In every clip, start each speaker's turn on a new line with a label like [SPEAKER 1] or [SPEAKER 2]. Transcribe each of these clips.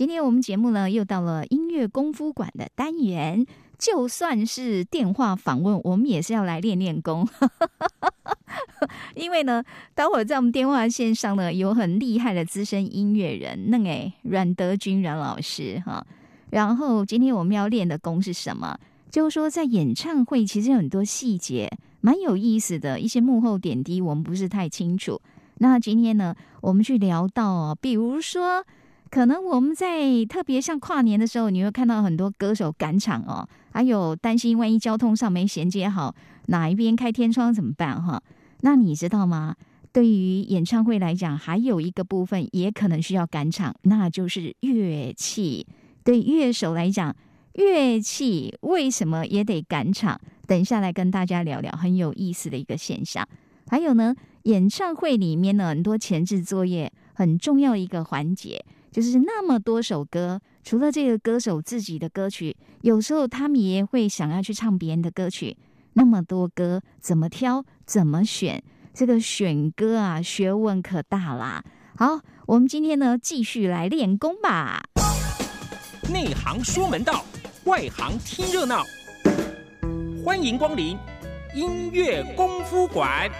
[SPEAKER 1] 今天我们节目呢，又到了音乐功夫馆的单元。就算是电话访问，我们也是要来练练功。因为呢，待会儿在我们电话线上呢，有很厉害的资深音乐人，那哎，阮德军阮老师哈。然后今天我们要练的功是什么？就是说，在演唱会其实有很多细节，蛮有意思的一些幕后点滴，我们不是太清楚。那今天呢，我们去聊到，比如说。可能我们在特别像跨年的时候，你会看到很多歌手赶场哦，还有担心万一交通上没衔接好，哪一边开天窗怎么办哈？那你知道吗？对于演唱会来讲，还有一个部分也可能需要赶场，那就是乐器。对乐手来讲，乐器为什么也得赶场？等一下来跟大家聊聊很有意思的一个现象。还有呢，演唱会里面呢，很多前置作业很重要一个环节。就是那么多首歌，除了这个歌手自己的歌曲，有时候他们也会想要去唱别人的歌曲。那么多歌，怎么挑？怎么选？这个选歌啊，学问可大啦！好，我们今天呢，继续来练功吧。
[SPEAKER 2] 内行说门道，外行听热闹。欢迎光临音乐功夫馆。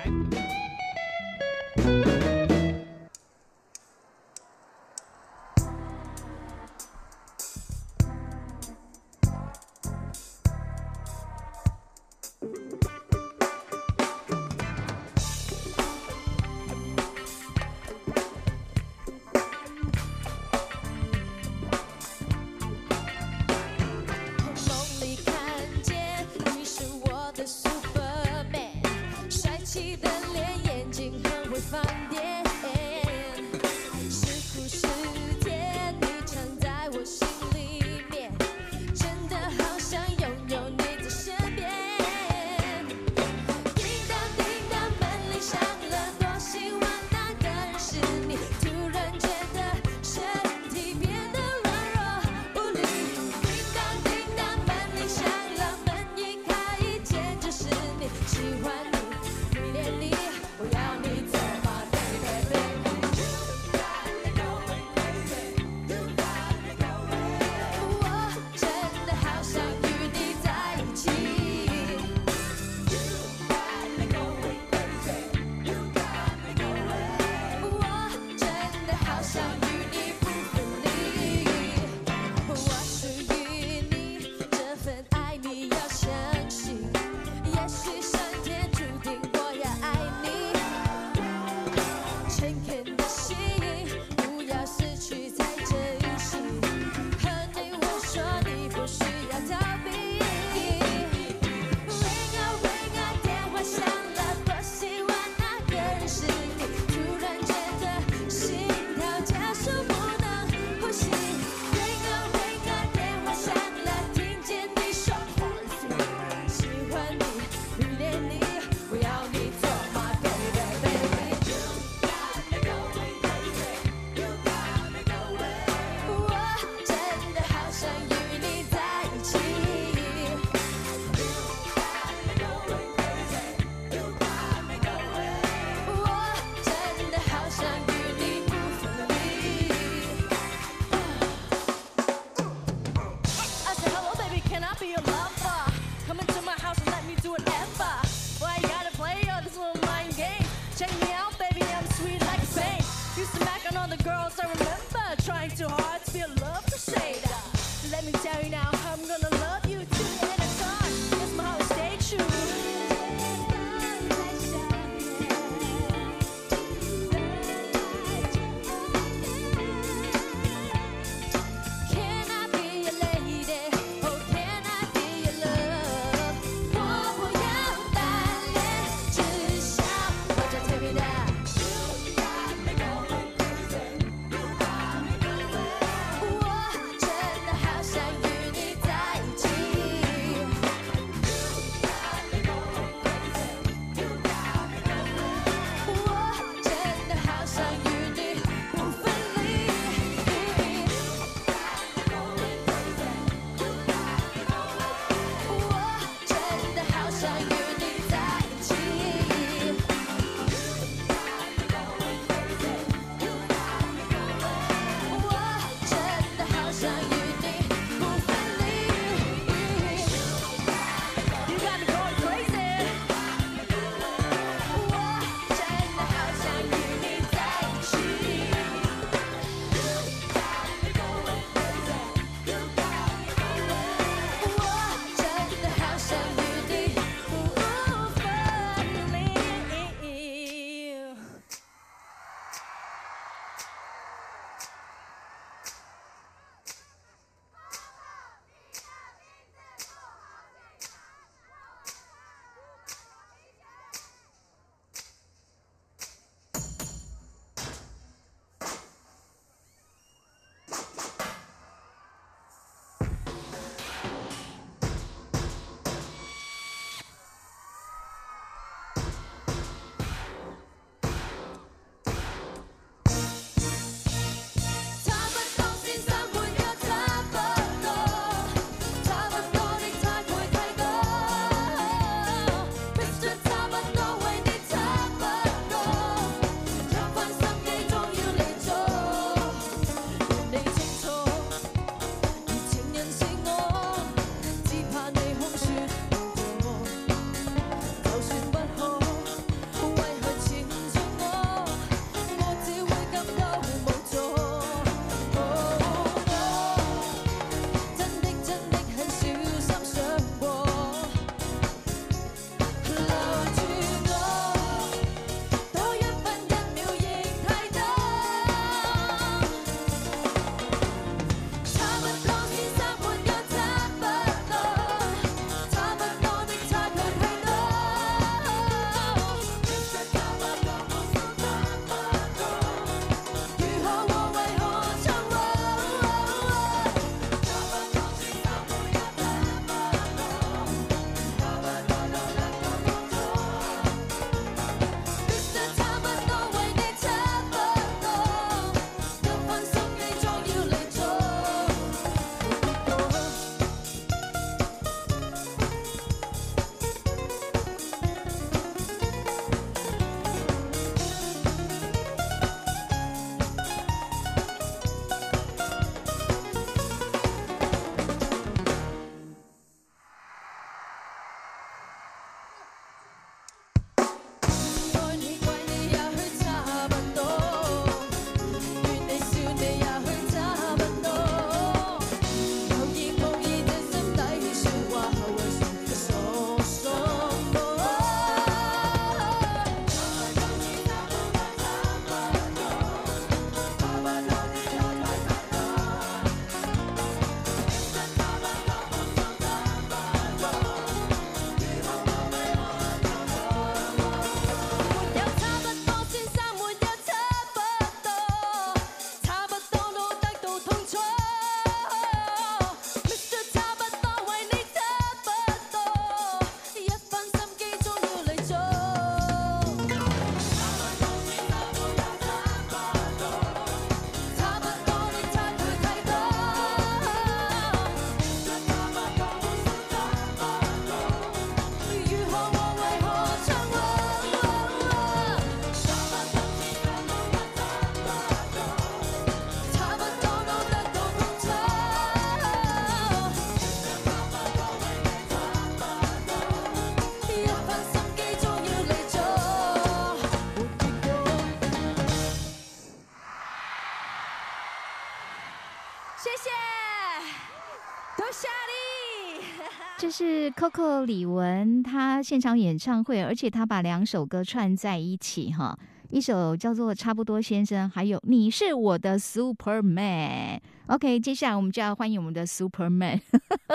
[SPEAKER 1] Coco 李玟她现场演唱会，而且她把两首歌串在一起哈，一首叫做《差不多先生》，还有《你是我的 Superman》。OK，接下来我们就要欢迎我们的 Superman，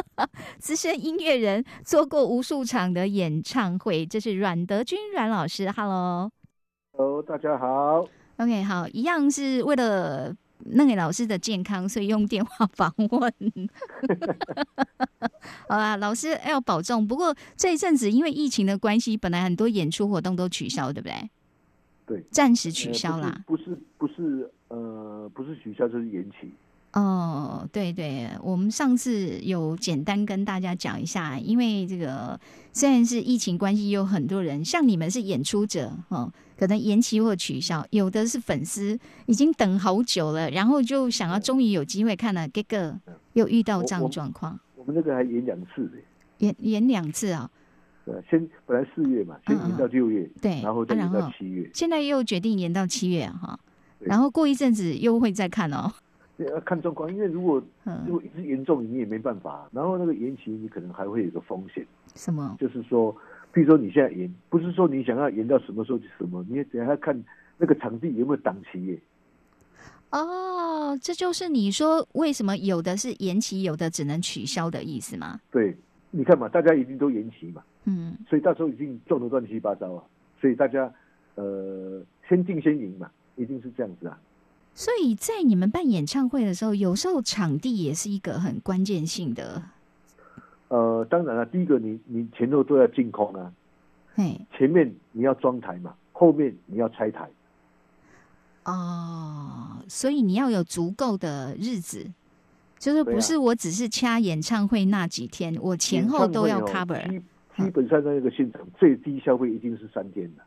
[SPEAKER 1] 资深音乐人，做过无数场的演唱会，这是阮德军阮老师。Hello，Hello，
[SPEAKER 3] 大家好。
[SPEAKER 1] OK，好，一样是为了那个老师的健康，所以用电话访问。好啦，老师要保重。不过这一阵子因为疫情的关系，本来很多演出活动都取消，对不对？
[SPEAKER 3] 对，
[SPEAKER 1] 暂时取消啦。
[SPEAKER 3] 不是，不是，呃，不是取消，就是延期。
[SPEAKER 1] 哦，对对，我们上次有简单跟大家讲一下，因为这个虽然是疫情关系，有很多人像你们是演出者哦，可能延期或取消；有的是粉丝已经等好久了，然后就想要终于有机会看了，这个又遇到这样状况。
[SPEAKER 3] 我们那个还演两次
[SPEAKER 1] 演演两次啊？
[SPEAKER 3] 对，先本来四月嘛，先延到六月，
[SPEAKER 1] 对，
[SPEAKER 3] 然后再演到七月，
[SPEAKER 1] 现在又决定延到七月哈，然后过一阵子又会再看哦。
[SPEAKER 3] 要看状况，因为如果如果一直严重，你也没办法。然后那个延期，你可能还会有个风险。
[SPEAKER 1] 什么？
[SPEAKER 3] 就是说，譬如说你现在延，不是说你想要延到什么时候就什么，你也等下看那个场地有没有档期耶。
[SPEAKER 1] 哦，这就是你说为什么有的是延期，有的只能取消的意思吗？
[SPEAKER 3] 对，你看嘛，大家一定都延期嘛。
[SPEAKER 1] 嗯。
[SPEAKER 3] 所以到时候已经撞得乱七八糟啊。所以大家呃，先进先赢嘛，一定是这样子啊。
[SPEAKER 1] 所以在你们办演唱会的时候，有时候场地也是一个很关键性的。
[SPEAKER 3] 呃，当然了，第一个你你前后都要净空啊，
[SPEAKER 1] 嘿，
[SPEAKER 3] 前面你要装台嘛，后面你要拆台。
[SPEAKER 1] 哦，所以你要有足够的日子，就是不是我只是掐演唱会那几天，我前后都要 cover。
[SPEAKER 3] 基基本上那个现场最低消费一定是三天的。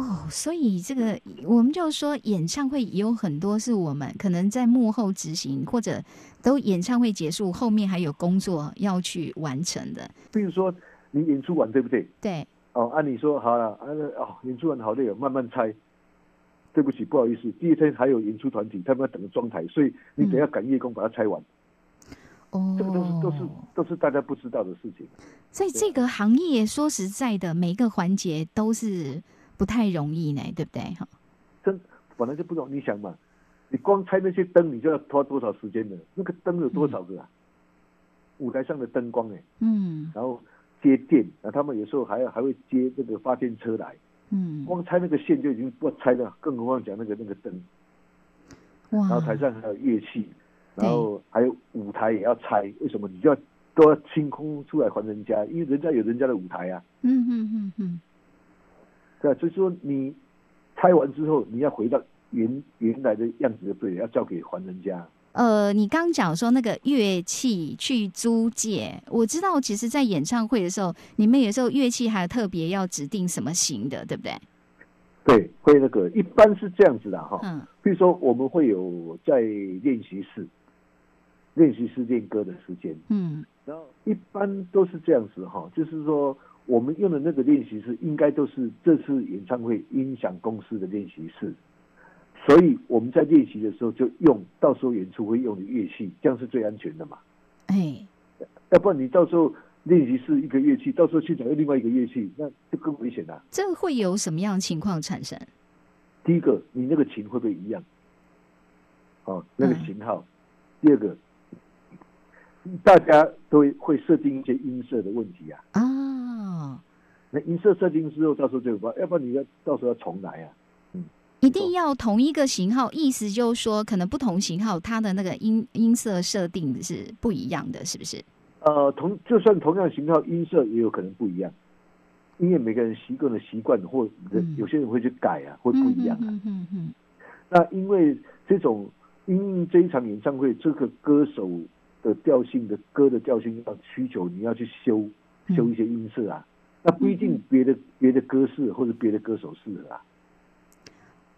[SPEAKER 1] 哦，所以这个我们就说，演唱会有很多是我们可能在幕后执行，或者都演唱会结束后面还有工作要去完成的。
[SPEAKER 3] 比如说你演出完对不对？
[SPEAKER 1] 对。
[SPEAKER 3] 哦，按理说好了，啊哦，演出完好累哦，慢慢拆。对不起，不好意思，第二天还有演出团体，他们要等着装台，所以你等下赶夜工把它拆完。
[SPEAKER 1] 哦。
[SPEAKER 3] 这个都是都是都是大家不知道的事情。
[SPEAKER 1] 在这个行业，说实在的，每一个环节都是。不太容易呢，对不对？哈，
[SPEAKER 3] 真本来就不容易，你想嘛，你光拆那些灯，你就要花多少时间呢？那个灯有多少个啊？舞台上的灯光哎，
[SPEAKER 1] 嗯，
[SPEAKER 3] 然后接电，那，他们有时候还要还会接那个发电车来，
[SPEAKER 1] 嗯，
[SPEAKER 3] 光拆那个线就已经不拆了，更何况讲那个那个灯，
[SPEAKER 1] 哇，
[SPEAKER 3] 然后台上还有乐器，然后还有舞台也要拆，为什么？你就要都要清空出来还人家，因为人家有人家的舞台啊，
[SPEAKER 1] 嗯嗯嗯嗯。
[SPEAKER 3] 对，所以说你拆完之后，你要回到原原来的样子就对了，要交给还人家。
[SPEAKER 1] 呃，你刚讲说那个乐器去租借，我知道，其实，在演唱会的时候，你们有时候乐器还特别要指定什么型的，对不对？
[SPEAKER 3] 对，会那个一般是这样子的哈。
[SPEAKER 1] 嗯。
[SPEAKER 3] 比如说，我们会有在练习室，练习室练歌的时间。
[SPEAKER 1] 嗯。
[SPEAKER 3] 然后一般都是这样子哈，就是说。我们用的那个练习室，应该都是这次演唱会音响公司的练习室，所以我们在练习的时候就用到时候演出会用的乐器，这样是最安全的嘛？
[SPEAKER 1] 哎，
[SPEAKER 3] 要不然你到时候练习室一个乐器，到时候去找另外一个乐器，那就更危险了。
[SPEAKER 1] 这会有什么样的情况产生？
[SPEAKER 3] 第一个，你那个琴会不会一样？哦，那个型号。第二个，大家都会设定一些音色的问题啊。
[SPEAKER 1] 啊。
[SPEAKER 3] 那音色设定之后，到时候就不，要不然你要到时候要重来啊。嗯，
[SPEAKER 1] 一定要同一个型号，意思就是说，可能不同型号它的那个音音色设定是不一样的，是不是？
[SPEAKER 3] 呃，同就算同样型号，音色也有可能不一样，因为每个人习惯的习惯或有些人会去改啊，会不一样啊。
[SPEAKER 1] 嗯嗯嗯。
[SPEAKER 3] 那因为这种因这一场演唱会，这个歌手的调性的歌的调性要需求，你要去修修一些音色啊。那不一定别的别的歌是或者别的歌手适合啊。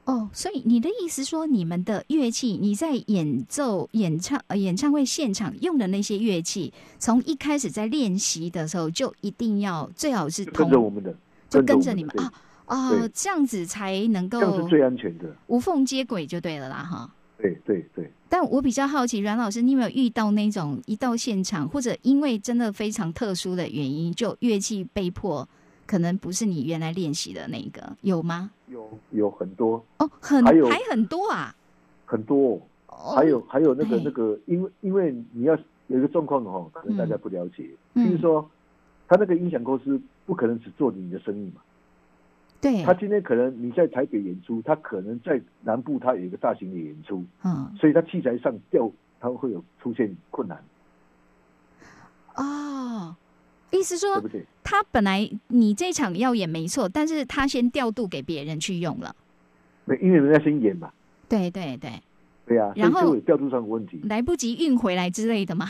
[SPEAKER 1] 哦，所以你的意思说，你们的乐器，你在演奏、演唱、呃演唱会现场用的那些乐器，从一开始在练习的时候就一定要最好是
[SPEAKER 3] 跟着我们的，
[SPEAKER 1] 就
[SPEAKER 3] 跟
[SPEAKER 1] 着你们啊啊，这样子才能够
[SPEAKER 3] 这样是最安全的，
[SPEAKER 1] 无缝接轨就对了啦哈。
[SPEAKER 3] 对对对，
[SPEAKER 1] 但我比较好奇，阮老师，你有没有遇到那种一到现场，或者因为真的非常特殊的原因，就乐器被迫可能不是你原来练习的那个，有吗？
[SPEAKER 3] 有有很多。
[SPEAKER 1] 哦，很
[SPEAKER 3] 还有
[SPEAKER 1] 还很多啊，
[SPEAKER 3] 很多、哦，
[SPEAKER 1] 哦
[SPEAKER 3] 还有还有那个
[SPEAKER 1] 哎。
[SPEAKER 3] 那个，因为因为你要有一个状况哦，可能大家不了解，
[SPEAKER 1] 嗯。
[SPEAKER 3] 比如说他那个音响公司不可能只做你的生意嘛，
[SPEAKER 1] 对。
[SPEAKER 3] 他，今天可能你在台北演出，他可能在南部他有一个大型的演出，
[SPEAKER 1] 嗯。
[SPEAKER 3] 所以他器材上调他会有出现困难，
[SPEAKER 1] 哦，意思说
[SPEAKER 3] 对不对？
[SPEAKER 1] 他本来你这场要演没错，但是他先调度给别人去用了，
[SPEAKER 3] 没，因为人家先演嘛，
[SPEAKER 1] 对对对，
[SPEAKER 3] 对呀、所
[SPEAKER 1] 然后
[SPEAKER 3] 调度上的问题。
[SPEAKER 1] 来不及运回来之类的嘛，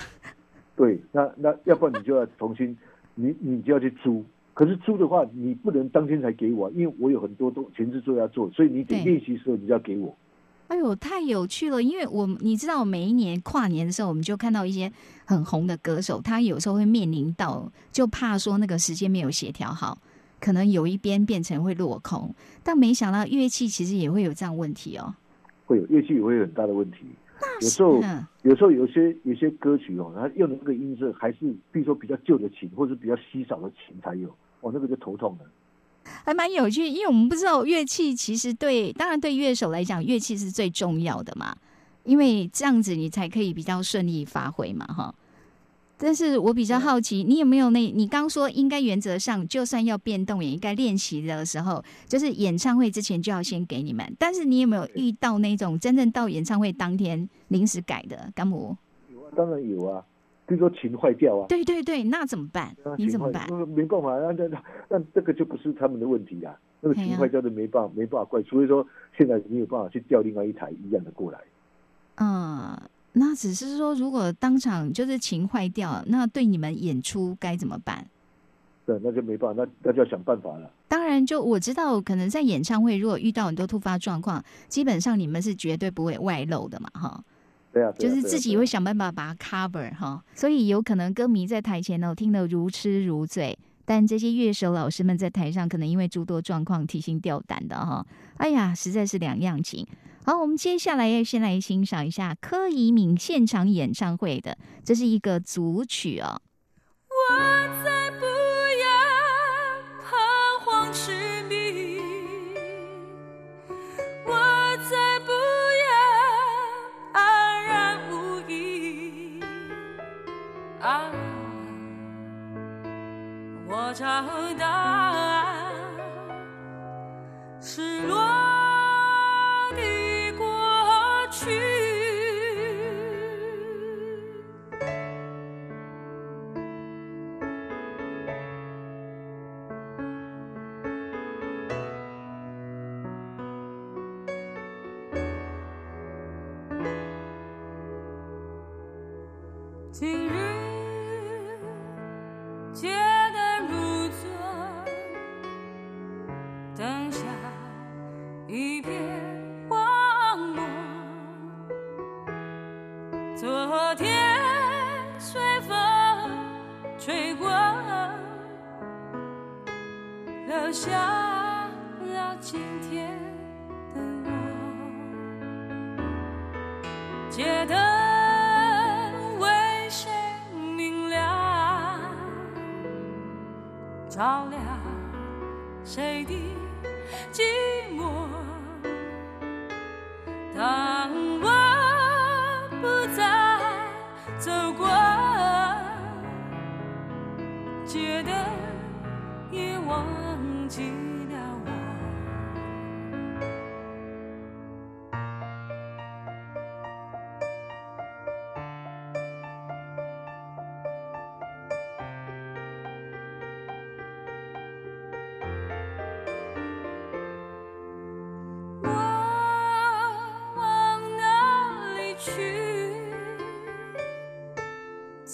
[SPEAKER 3] 对，那那要不然你就要重新，你你就要去租。可是租的话，你不能当天才给我，因为我有很多都前置作业要做，所以你得练习的时候你就要给我。
[SPEAKER 1] 哎呦，太有趣了！因为我你知道，每一年跨年的时候，我们就看到一些很红的歌手，他有时候会面临到，就怕说那个时间没有协调好，可能有一边变成会落空。但没想到乐器其实也会有这样问题哦。
[SPEAKER 3] 会有乐器也会有很大的问题。有时候
[SPEAKER 1] 嗯
[SPEAKER 3] 有时候有些有些歌曲哦，它用的那个音色还是，比如说比较旧的琴，或者比较稀少的琴才有，哦，那个就头痛了。
[SPEAKER 1] 还蛮有趣，因为我们不知道乐器其实对，当然对乐手来讲，乐器是最重要的嘛，因为这样子你才可以比较顺利发挥嘛，哈。但是我比较好奇，你有没有那？你刚说应该原则上，就算要变动，也应该练习的时候，就是演唱会之前就要先给你们。但是你有没有遇到那种真正到演唱会当天临时改的？干姆？
[SPEAKER 3] 有啊，当然有啊，比如说琴坏掉啊，
[SPEAKER 1] 对对对，那怎么办
[SPEAKER 3] 啊？
[SPEAKER 1] 你怎么办？
[SPEAKER 3] 没办法，那那那那这个就不是他们的问题啊。那个琴坏掉的没办法没办法怪，除非说现在没有办法去调另外一台一样的过来。
[SPEAKER 1] 嗯，那只是说，如果当场就是琴坏掉，那对你们演出该怎么办？
[SPEAKER 3] 对，那就没办法，那那就要想办法了。
[SPEAKER 1] 当然，就我知道，可能在演唱会如果遇到很多突发状况，基本上你们是绝对不会外露的嘛，哈，
[SPEAKER 3] 对啊，
[SPEAKER 1] 就是自己会想办法把它 cover 哈。所以有可能歌迷在台前呢听得如痴如醉，但这些乐手老师们在台上可能因为诸多状况提心吊胆的哈。哎呀，实在是两样情。好，我们接下来要先来欣赏一下柯以敏现场演唱会的，这是一个组曲哦。
[SPEAKER 4] 我找到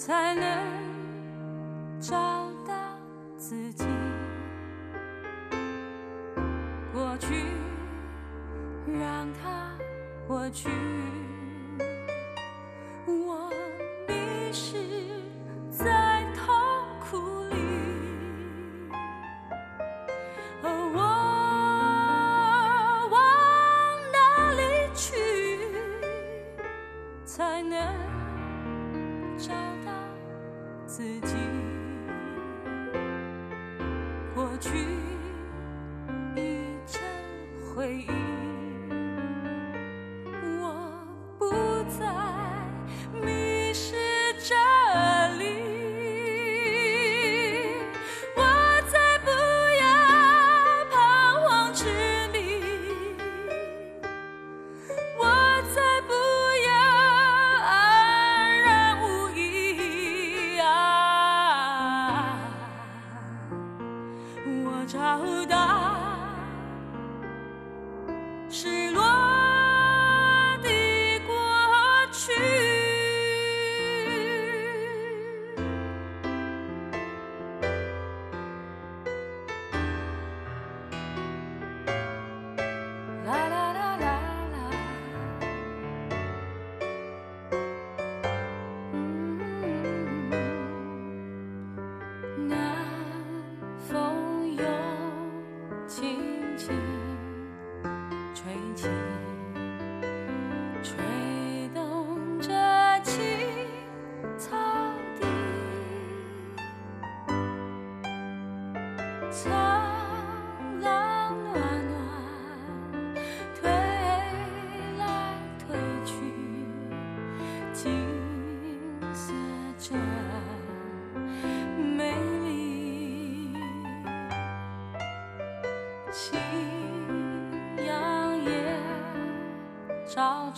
[SPEAKER 4] 才能找到自己？过去，让它过去。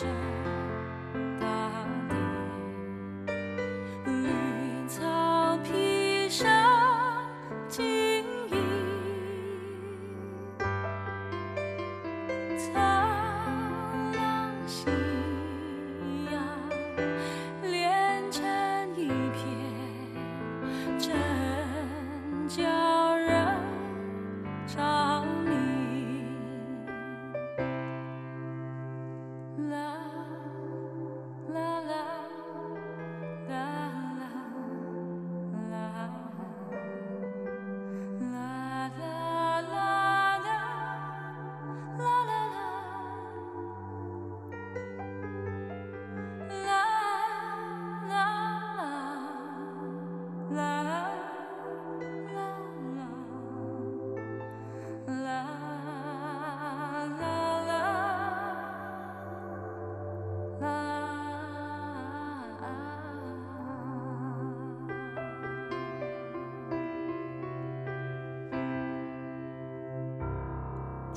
[SPEAKER 4] 照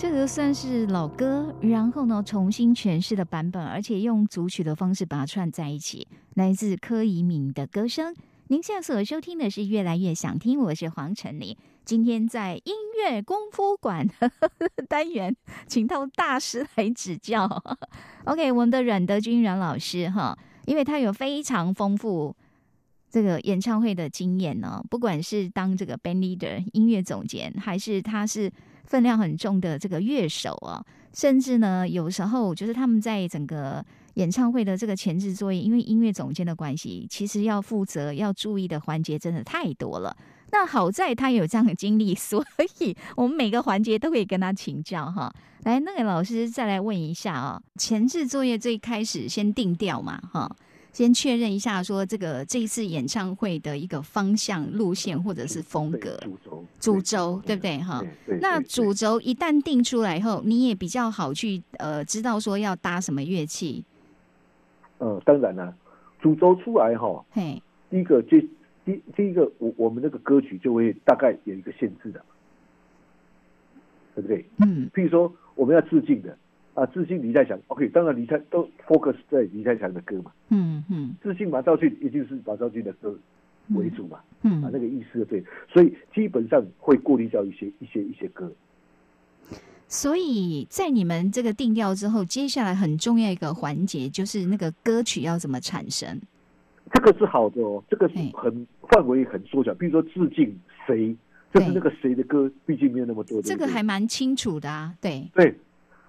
[SPEAKER 1] 这个算是老歌，然后呢重新诠释的版本，而且用组曲的方式把它串在一起，来自柯以敏的歌声。您现在所收听的是《越来越想听》，我是黄晨林。今天在音乐功夫馆 单元，请到大师来指教。OK，我们的阮德军阮老师哈，因为他有非常丰富这个演唱会的经验呢，不管是当这个 band leader 音乐总监，还是他是分量很重的这个乐手啊，甚至呢，有时候就是他们在整个演唱会的这个前置作业，因为音乐总监的关系，其实要负责要注意的环节真的太多了。那好在他有这样的经历，所以我们每个环节都可以跟他请教哈。来，那个老师再来问一下啊，前置作业最开始先定调嘛哈。先确认一下，说这个这一次演唱会的一个方向、路线或者是风格、
[SPEAKER 3] 主轴、
[SPEAKER 1] 主轴，对不对？哈，那主轴一旦定出来以后，你也比较好去呃知道说要搭什么乐器，
[SPEAKER 3] 呃，当然啦，主轴出来哈，
[SPEAKER 1] 嘿，
[SPEAKER 3] 第一个就第第一个，我我们那个歌曲就会大概有一个限制的，对不对？
[SPEAKER 1] 嗯
[SPEAKER 3] 譬如说我们要致敬的啊，致敬李在祥，OK，当然李在都 focus 在李在祥的歌嘛，
[SPEAKER 1] 嗯嗯。
[SPEAKER 3] 致敬马兆俊一定是马兆俊的歌为主嘛，嗯啊，那
[SPEAKER 1] 嗯，
[SPEAKER 3] 个意思对，所以基本上会过滤掉一些一些一些歌，
[SPEAKER 1] 所以在你们这个定调之后，接下来很重要一个环节就是那个歌曲要怎么产生，
[SPEAKER 3] 这个是好的哦，这个是很范围很缩小，比如说致敬谁，就是那个谁的歌，毕竟没有那么多，
[SPEAKER 1] 这个还蛮清楚的啊，对，
[SPEAKER 3] 对。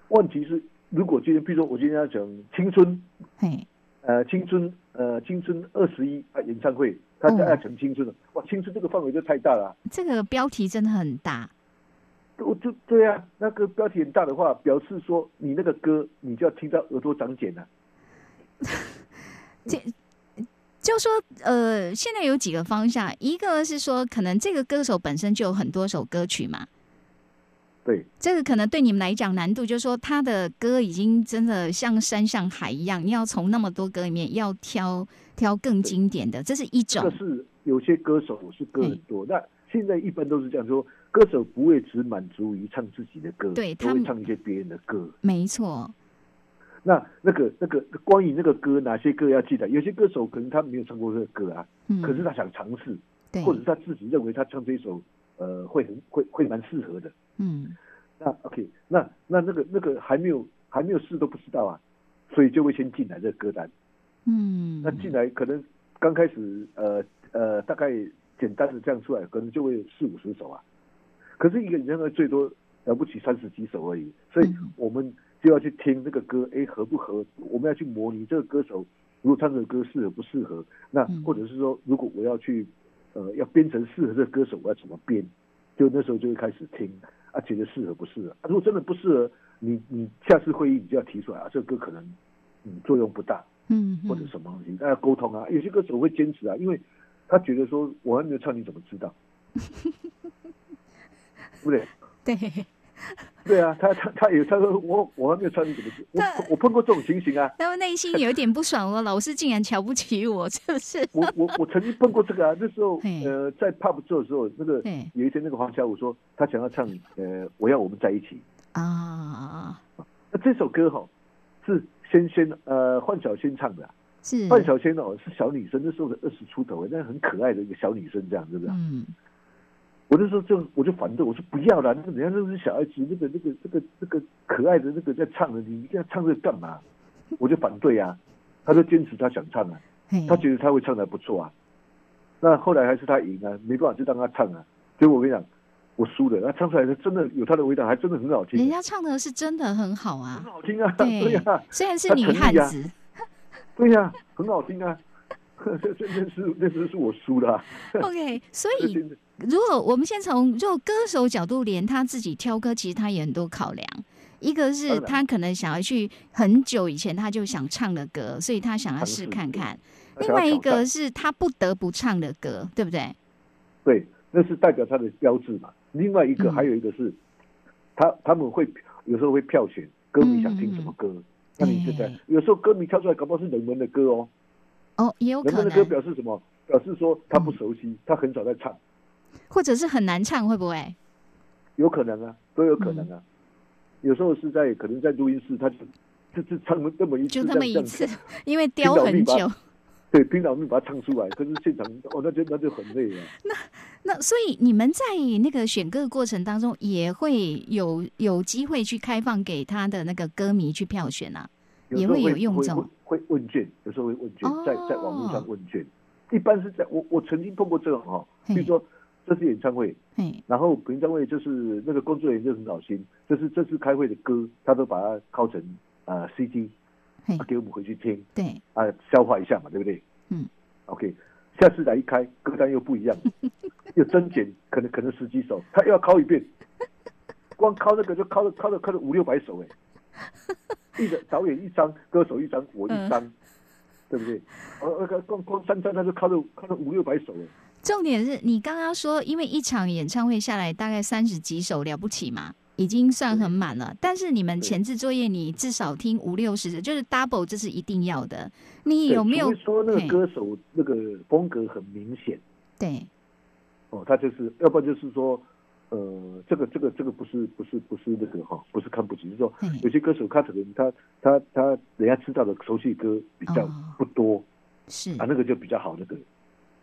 [SPEAKER 3] 问题是，如果今天，比如说我今天要讲青春，
[SPEAKER 1] 嘿，
[SPEAKER 3] 呃，青春，呃，青春二十一啊演唱会，他
[SPEAKER 1] 嗯
[SPEAKER 3] 要讲青春了，哇，青春这个范围就太大了啊、
[SPEAKER 1] 这个标题真的很大，
[SPEAKER 3] 我就对啊，那个标题很大的话，表示说你那个歌，你就要听到耳朵长茧了、这
[SPEAKER 1] 就说呃，现在有几个方向，一个是说可能这个歌手本身就有很多首歌曲嘛，
[SPEAKER 3] 对，
[SPEAKER 1] 这个可能对你们来讲难度，就是说他的歌已经真的像山像海一样，你要从那么多歌里面要挑挑更经典的，这是一种
[SPEAKER 3] 这个。是有些歌手是歌很多，那现在一般都是这样说，歌手不会只满足于唱自己的歌，
[SPEAKER 1] 对他们
[SPEAKER 3] 会唱一些别人的歌。
[SPEAKER 1] 没错，
[SPEAKER 3] 那那个那个关于那个歌，哪些歌要记得？有些歌手可能他没有唱过这个歌啊，
[SPEAKER 1] 嗯，
[SPEAKER 3] 可是他想尝试，
[SPEAKER 1] 对，
[SPEAKER 3] 或者是他自己认为他唱这首呃会很会会蛮适合的。
[SPEAKER 1] 嗯
[SPEAKER 3] 那 OK，那那那个那个还没有还没有试都不知道啊，所以就会先进来这个歌单。
[SPEAKER 1] 嗯，
[SPEAKER 3] 那进来可能刚开始呃呃大概简单的这样出来，可能就会四五十首啊。可是一个演唱会最多了不起三十几首而已，所以
[SPEAKER 1] 嗯
[SPEAKER 3] 我们就要去听这个歌，哎合不合？我们要去模拟这个歌手如果唱这个歌适合不适合？那
[SPEAKER 1] 嗯
[SPEAKER 3] 或者是说，如果我要去呃要编成适合这个歌手，我要怎么编？就那时候就会开始听啊，觉得适合不适合？啊、如果真的不适合，你你下次会议你就要提出来啊，这个歌可能嗯作用不大。
[SPEAKER 1] 嗯
[SPEAKER 3] 或者什么东西，大家沟通啊。有些歌手会坚持啊，因为他觉得说我还没有唱，你怎么知道？对不对？
[SPEAKER 1] 对，
[SPEAKER 3] 对啊，他他他也他说我我还没有穿，你怎么知？我我碰过这种情形啊，
[SPEAKER 1] 他们内心有点不爽哦，老师竟然瞧不起我，是不是？
[SPEAKER 3] 我我我曾经碰过这个啊。那时候呃在 pub 做的时候，那个有一天那个黄小琥说他想要唱呃我要我们在一起，
[SPEAKER 1] 啊，
[SPEAKER 3] 那这首歌哈是先先呃范晓萱唱的啊、
[SPEAKER 1] 是，
[SPEAKER 3] 范晓萱哦是小女生，那时候的二十出头，但是很可爱的一个小女生，这样是不是？
[SPEAKER 1] 嗯
[SPEAKER 3] 我那时候就我就反对，我说不要了，那个人家那是小孩子，那个那个那个那个可爱的那个在唱的，你这样唱这个干嘛？我就反对啊，他就坚持他想唱啊，他觉得他会唱的不错啊。那后来还是他赢啊，没办法就让他唱啊。结果我跟你讲，我输了，他唱出来的真的有他的味道，还真的很好听，
[SPEAKER 1] 人家唱的是真的很好啊
[SPEAKER 3] 很，好听啊，对啊，，
[SPEAKER 1] 虽然是女汉
[SPEAKER 3] 他
[SPEAKER 1] 子，
[SPEAKER 3] 对呀、很好听啊。这这那是那是是我输了、啊
[SPEAKER 1] ，OK，所以如果我们先从如果歌手角度，连他自己挑歌，其实他也很多考量。一个是他可能想要去很久以前他就想唱的歌，所以他想要试看看；另外一个是他不得不唱的歌，对不对？
[SPEAKER 3] 对，那是代表他的标志嘛。另外一个、
[SPEAKER 1] 嗯
[SPEAKER 3] 还有一个是，他他们会有时候会票选歌迷想听什么歌，那你就在
[SPEAKER 1] 哎
[SPEAKER 3] 有时候歌迷挑出来，搞不好是冷门的歌哦。
[SPEAKER 1] 哦，也有可
[SPEAKER 3] 冷门的歌，表示什么？表示说他不熟悉，他很少在唱，
[SPEAKER 1] 或者是很难唱，会不会？
[SPEAKER 3] 有可能啊，都有可能啊。有时候是在可能在录音室，他就就就唱那么一次，
[SPEAKER 1] 就那么一次，因为雕很久。
[SPEAKER 3] 对，拼老命把它唱出来。可是现场哦，那就那就很累了。
[SPEAKER 1] 那那所以你们在那个选歌的过程当中，也会有有机会去开放给他的那个歌迷去票选啊。也会有用这种
[SPEAKER 3] 会会问卷，有时候会问卷，
[SPEAKER 1] 哦
[SPEAKER 3] 在在网络上问卷。一般是在我我曾经碰过这种哈，
[SPEAKER 1] 嘿
[SPEAKER 3] 比如说这次演唱会，
[SPEAKER 1] 嘿，
[SPEAKER 3] 然后平常会就是那个工作人员就很好心，就是这次开会的歌，他都把它拷成啊 CD，给我们回去听
[SPEAKER 1] 对，
[SPEAKER 3] 啊消化一下嘛，对不对？
[SPEAKER 1] 嗯。
[SPEAKER 3] OK，下次来一开歌单又不一样，又增减，可能可能十几首，他又要拷一遍，光拷那个就拷了拷了拷了五六百首哎，一个导演一张，歌手一张，我一张，对不对？呃，那个光光三张他就拷了拷了五六百首哎，
[SPEAKER 1] 重点是你刚刚说，因为一场演唱会下来大概三十几首了不起嘛，已经算很满了。但是你们前置作业，你至少听五六十，就是 double，这是一定要的。你有没有
[SPEAKER 3] 说那个歌手那个风格很明显？
[SPEAKER 1] 对？
[SPEAKER 3] 哦，他就是，要不然就是说，呃，这个这个这个不是不是不是那个哈，不是看不起，就是说有些歌手他可能他他他人家知道的熟悉歌比较
[SPEAKER 1] 哦
[SPEAKER 3] 不多、
[SPEAKER 1] 是
[SPEAKER 3] 啊，那个就比较好那个。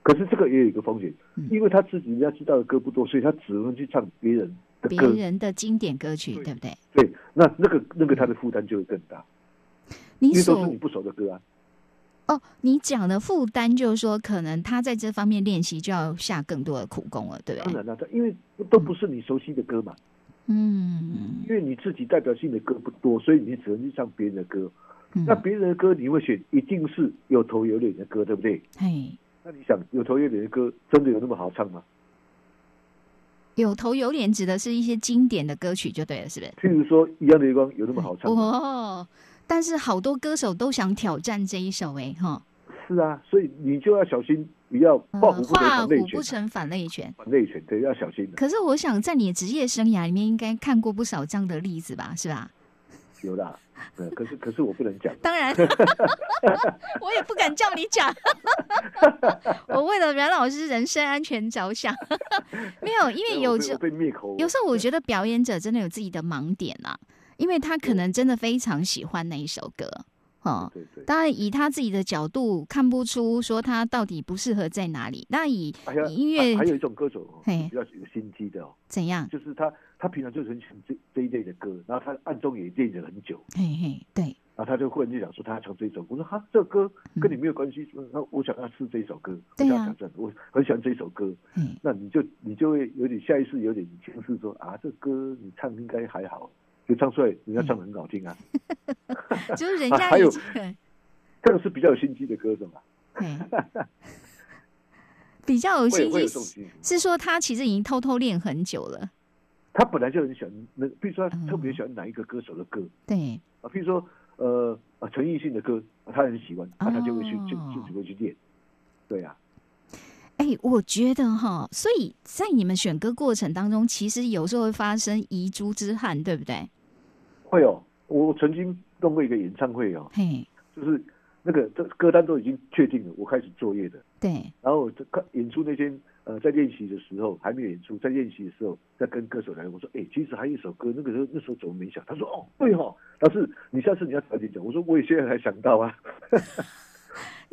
[SPEAKER 3] 可是这个也有一个风险，
[SPEAKER 1] 嗯
[SPEAKER 3] 因为他自己人家知道的歌不多，所以他只能去唱别人的
[SPEAKER 1] 别。人的经典歌曲，
[SPEAKER 3] 对
[SPEAKER 1] 对不对？
[SPEAKER 3] 对，那那个那个他的负担就会更大，
[SPEAKER 1] 你
[SPEAKER 3] 都是你不熟的歌啊。
[SPEAKER 1] 哦，你讲的负担就是说，可能他在这方面练习就要下更多的苦功了，对不对？
[SPEAKER 3] 当然了，他因为都不是你熟悉的歌嘛，
[SPEAKER 1] 嗯
[SPEAKER 3] 因为你自己代表性的歌不多，所以你只能去唱别人的歌。
[SPEAKER 1] 嗯
[SPEAKER 3] 那别人的歌你会选，一定是有头有脸的歌，对不对？
[SPEAKER 1] 嘿，
[SPEAKER 3] 那你想，有头有脸的歌真的有那么好唱吗？
[SPEAKER 1] 有头有脸指的是一些经典的歌曲就对了，是不是？
[SPEAKER 3] 譬如说《一样的月光》有那么好唱吗？
[SPEAKER 1] 哦，但是好多歌手都想挑战这一首，哎，哈，
[SPEAKER 3] 是啊，所以你就要小心，不要
[SPEAKER 1] 呃
[SPEAKER 3] 画虎不成反类犬
[SPEAKER 1] 反类犬。
[SPEAKER 3] 反类犬对，要小心的。
[SPEAKER 1] 可是我想，在你的职业生涯里面，应该看过不少这样的例子吧？是吧？
[SPEAKER 3] 有啦，嗯，可是可是我不能讲，
[SPEAKER 1] 当然，我也不敢叫你讲。我为了阮老师人身安全着想，没有，因为有时
[SPEAKER 3] 我被我被灭口，
[SPEAKER 1] 有时候我觉得表演者真的有自己的盲点啊，因为他可能真的非常喜欢那一首歌，哦。
[SPEAKER 3] 对对，
[SPEAKER 1] 当然，以他自己的角度看不出说他到底不适合在哪里。那以音乐
[SPEAKER 3] 还还有一种歌手哦
[SPEAKER 1] 嘿。
[SPEAKER 3] 比较有心机的哦，
[SPEAKER 1] 怎样？
[SPEAKER 3] 就是他他平常就很喜欢这这一类的歌，然后他暗中也练了很久，
[SPEAKER 1] 嘿嘿，对，
[SPEAKER 3] 然后他就忽然就想说他要唱这一首，我说哈这歌跟你没有关系，那我想要试这一首歌，
[SPEAKER 1] 对啊。
[SPEAKER 3] 我很喜欢这一首歌，
[SPEAKER 1] 嗯，
[SPEAKER 3] 那你就你就会有点下意识有点轻视说啊这歌你唱应该还好，就唱出来人家唱的很好听啊，
[SPEAKER 1] 就是人家
[SPEAKER 3] 有这个是比较有心机的歌手嘛，
[SPEAKER 1] 嘿。比较有心机是说他其实已经偷偷练很久了。
[SPEAKER 3] 他本来就很喜欢那，比如说他
[SPEAKER 1] 嗯
[SPEAKER 3] 特别喜欢哪一个歌手的歌。
[SPEAKER 1] 对，
[SPEAKER 3] 啊，譬如说呃啊陈奕迅的歌，啊他很喜欢，那、他就会去就
[SPEAKER 1] 哦。
[SPEAKER 3] 自己会去练，对啊，
[SPEAKER 1] 哎、我觉得哈，所以在你们选歌过程当中，其实有时候会发生遗珠之憾，对不对？
[SPEAKER 3] 会哦，我曾经弄过一个演唱会哦，
[SPEAKER 1] 嘿，
[SPEAKER 3] 就是那个这歌单都已经确定了，我开始作业的，
[SPEAKER 1] 对，
[SPEAKER 3] 然后我这看演出那天呃在练习的时候还没有演出，在练习的时候在跟歌手聊，我说哎、其实还有一首歌，那个时候那时候怎么没想？他说哦对哦，老师你下次你要早点讲，我说我也现在才想到啊，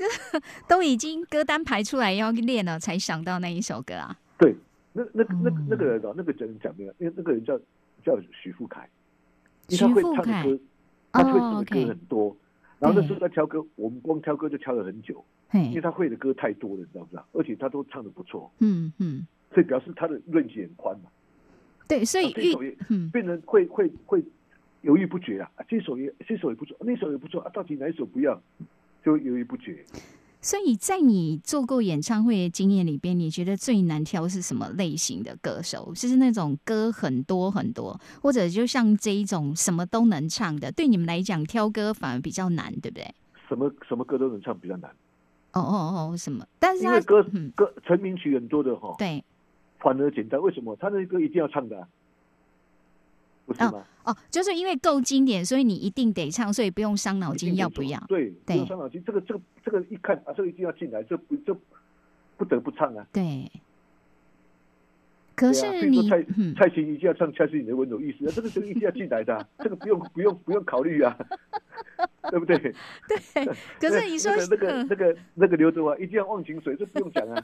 [SPEAKER 1] 都已经歌单排出来要练了，才想到那一首歌啊。
[SPEAKER 3] 对，那那个那那个人哦，那个人讲没有，因为那个人叫叫徐富凯，因为他会
[SPEAKER 1] 徐富凯
[SPEAKER 3] 唱的歌，他会唱
[SPEAKER 1] 哦
[SPEAKER 3] 的歌很多。然后那时候他挑歌，我们光挑歌就挑了很久，因为，他会的歌太多了，你知道不知道？而且他都唱的不错，
[SPEAKER 1] 嗯嗯，
[SPEAKER 3] 所以表示他的论据很宽嘛。
[SPEAKER 1] 对，所以
[SPEAKER 3] 这首也
[SPEAKER 1] 嗯，
[SPEAKER 3] 变成会会会犹豫不决啊，啊这首也这首也不错，那首也不错啊，到底哪一首不要，就犹豫不决。
[SPEAKER 1] 所以在你做过演唱会的经验里边，你觉得最难挑是什么类型的歌手？就是那种歌很多很多，或者就像这一种什么都能唱的，对你们来讲挑歌反而比较难，对不对？
[SPEAKER 3] 什么什么歌都能唱比较难，
[SPEAKER 1] 哦哦哦，什么？但是他
[SPEAKER 3] 因为歌
[SPEAKER 1] 嗯，
[SPEAKER 3] 歌成名曲很多的哈，
[SPEAKER 1] 对
[SPEAKER 3] 反而简单。为什么？他那歌一定要唱的、啊，不是吗？
[SPEAKER 1] 哦，就是因为够经典，所以你一定得唱，所以不用伤脑筋要不要？
[SPEAKER 3] 对，不
[SPEAKER 1] 对
[SPEAKER 3] 用伤脑筋。这个这个这个一看啊，这个一定要进来，这不这不得不唱啊。
[SPEAKER 1] 对。可是你
[SPEAKER 3] 蔡琴一定要唱《蔡琴你的温柔意思》啊，这个这个一定要进来的啊、这个不用不用不用考虑啊，对不对？
[SPEAKER 1] 对可是你说
[SPEAKER 3] 那个那个
[SPEAKER 1] 嗯
[SPEAKER 3] 那个那个刘德华一定要忘情水，这不用讲啊，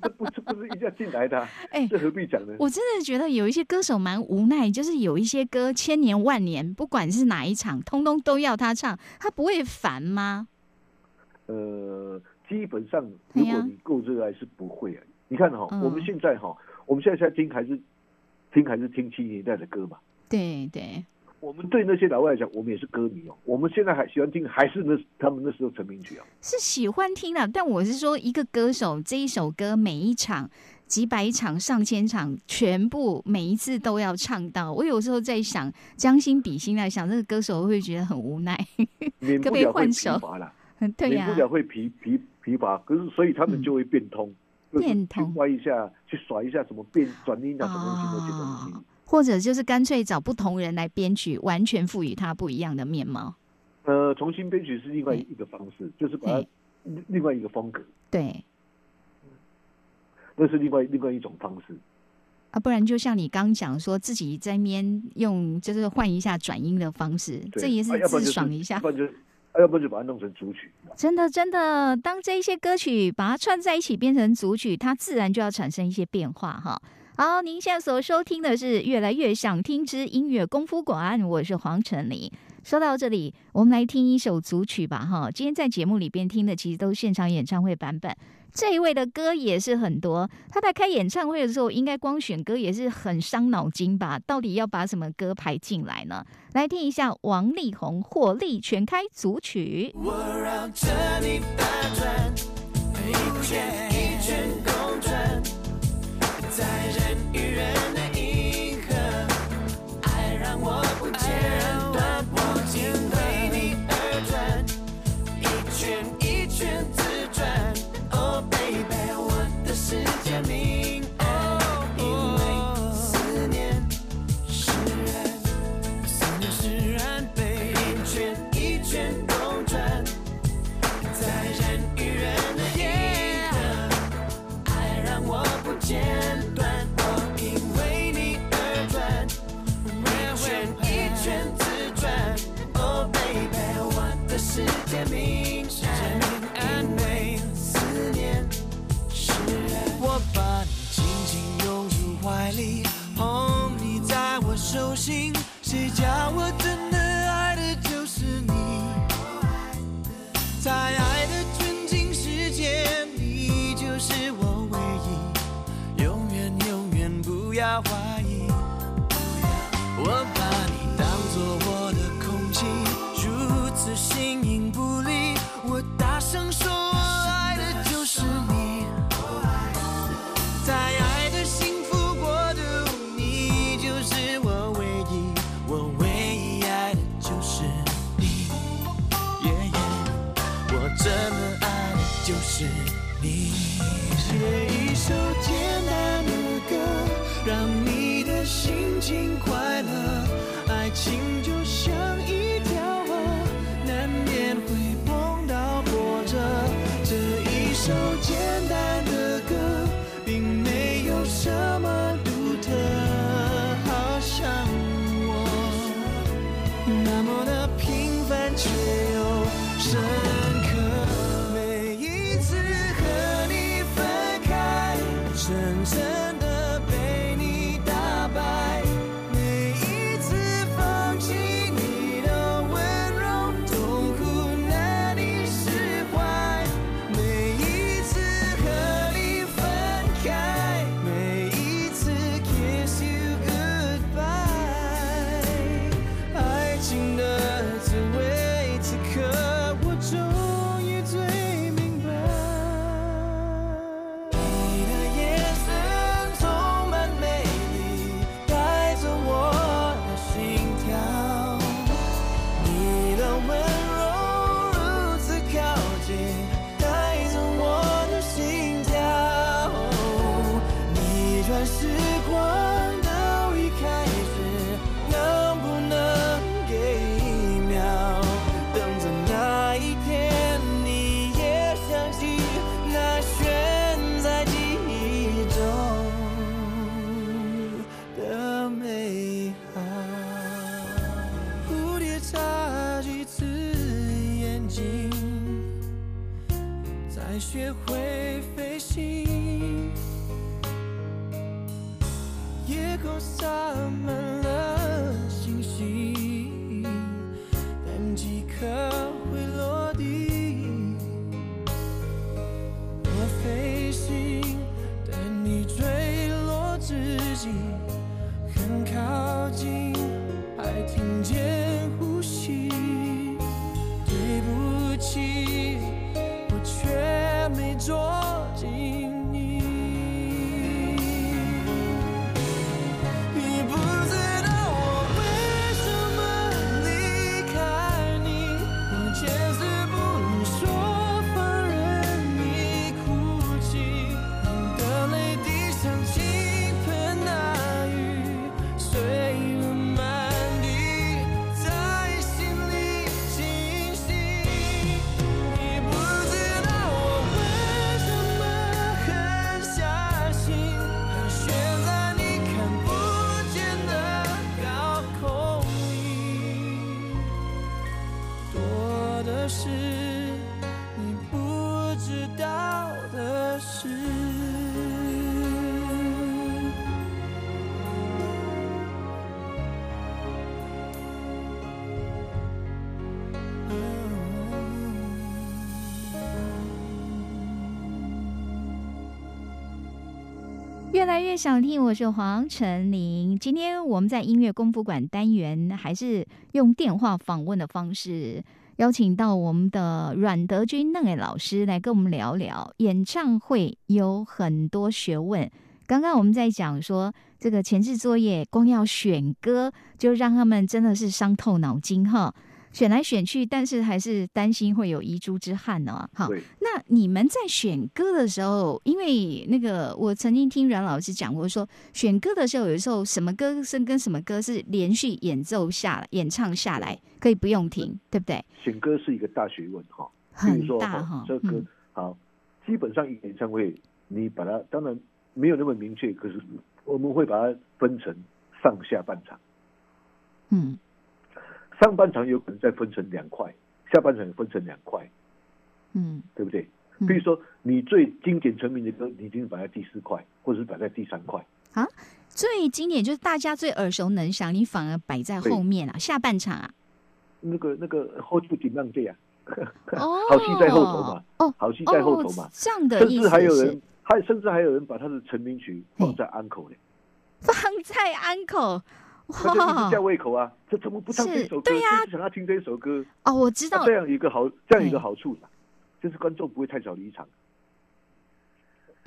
[SPEAKER 3] 这不这不是一定要进来的、啊，
[SPEAKER 1] 哎
[SPEAKER 3] 这何必讲呢？
[SPEAKER 1] 我真的觉得有一些歌手蛮无奈，就是有一些歌千年万年，不管是哪一场，通通都要他唱，他不会烦吗？
[SPEAKER 3] 呃，基本上如果你够热爱是不会啊。你看哈、
[SPEAKER 1] 嗯
[SPEAKER 3] 我们现在哈、我们现在在听还是听还是听七零年代的歌嘛。
[SPEAKER 1] 对对，
[SPEAKER 3] 我们对那些老外来讲，我们也是歌迷哦。我们现在还喜欢听，还是那他们那时候成名曲啊。
[SPEAKER 1] 是喜欢听的，但我是说，一个歌手这一首歌每一场。几百场、上千场，全部每一次都要唱到。我有时候在想，将心比心来想，这个歌手会觉得很无奈？
[SPEAKER 3] 免
[SPEAKER 1] 可不可以
[SPEAKER 3] 不了会疲
[SPEAKER 1] 换手
[SPEAKER 3] 乏啦，
[SPEAKER 1] 对呀、
[SPEAKER 3] 免不了会疲疲疲乏。可是所以他们就会变通，就是
[SPEAKER 1] 变通
[SPEAKER 3] 去歪一下，去甩一下什么变转音啊，什么东西那些东西。
[SPEAKER 1] 哦或者就是干脆找不同人来编曲，完全赋予它不一样的面貌。
[SPEAKER 3] 呃，重新编曲是另外一个方式，就是把它另另外一个风格，
[SPEAKER 1] 对
[SPEAKER 3] 那是另外另外一种方式。
[SPEAKER 1] 啊，不然就像你刚讲说，自己在面用就是换一下转音的方式，这也是自爽一下
[SPEAKER 3] 要。不然就啊要不就把它弄成组曲。
[SPEAKER 1] 真的真的，当这一些歌曲把它串在一起变成组曲，它自然就要产生一些变化哈。好，您现在所收听的是《越来越想听之音乐功夫馆》，我是黄晨林。说到这里，我们来听一首组曲吧哈。今天在节目里边听的其实都是现场演唱会版本，这一位的歌也是很多。他在开演唱会的时候，应该光选歌也是很伤脑筋吧？到底要把什么歌排进来呢？来听一下王力宏《火力全开》组曲。
[SPEAKER 5] 我绕着你打转，一圈一圈公转，在人手心谁叫我真才学会飞行。夜空洒满了星星，但几颗
[SPEAKER 1] 来越想听，我是黄晨林。今天我们在音乐功夫馆单元，还是用电话访问的方式，邀请到我们的阮德军嫩诶老师来跟我们聊聊演唱会有很多学问。刚刚我们在讲说，这个前置作业光要选歌，就让他们真的是伤透脑筋哈。选来选去，但是还是担心会有遗珠之憾呢。好，那你们在选歌的时候，因为那个我曾经听阮老师讲过说，选歌的时候有时候什么歌声跟什么歌是连续演奏下来、演唱下来，可以不用停，对不对？
[SPEAKER 3] 选歌是一个大学问哈。比
[SPEAKER 1] 很大哈
[SPEAKER 3] 这个歌
[SPEAKER 1] 嗯
[SPEAKER 3] 好，基本上演唱会你把它当然没有那么明确，可是我们会把它分成上下半场，
[SPEAKER 1] 嗯
[SPEAKER 3] 上半场有可能再分成两块，下半场也分成两块，
[SPEAKER 1] 嗯。
[SPEAKER 3] 对不对？
[SPEAKER 1] 嗯。
[SPEAKER 3] 比如说你最经典成名的歌，你已经摆在第四块，或者是摆在第三块。啊。
[SPEAKER 1] 最经典就是大家最耳熟能详，你反而摆在后面啊，下半场啊，
[SPEAKER 3] 那个那个后不紧让这样，
[SPEAKER 1] 哦，
[SPEAKER 3] 好戏在后头嘛，
[SPEAKER 1] 哦，
[SPEAKER 3] 好戏在后头嘛。
[SPEAKER 1] 哦，，这样的
[SPEAKER 3] 甚至
[SPEAKER 1] 意思是
[SPEAKER 3] 还有人还甚至还有人把他的成名曲放在安口嘞，
[SPEAKER 1] 放在安口，
[SPEAKER 3] 他就一直吊胃口啊，这怎么不唱这首歌？
[SPEAKER 1] 对呀
[SPEAKER 3] 就是想要听这首歌。
[SPEAKER 1] 哦，我知道
[SPEAKER 3] 那这，样一个好，这样一个
[SPEAKER 1] 嗯
[SPEAKER 3] 好处啦，就是观众不会太早离场，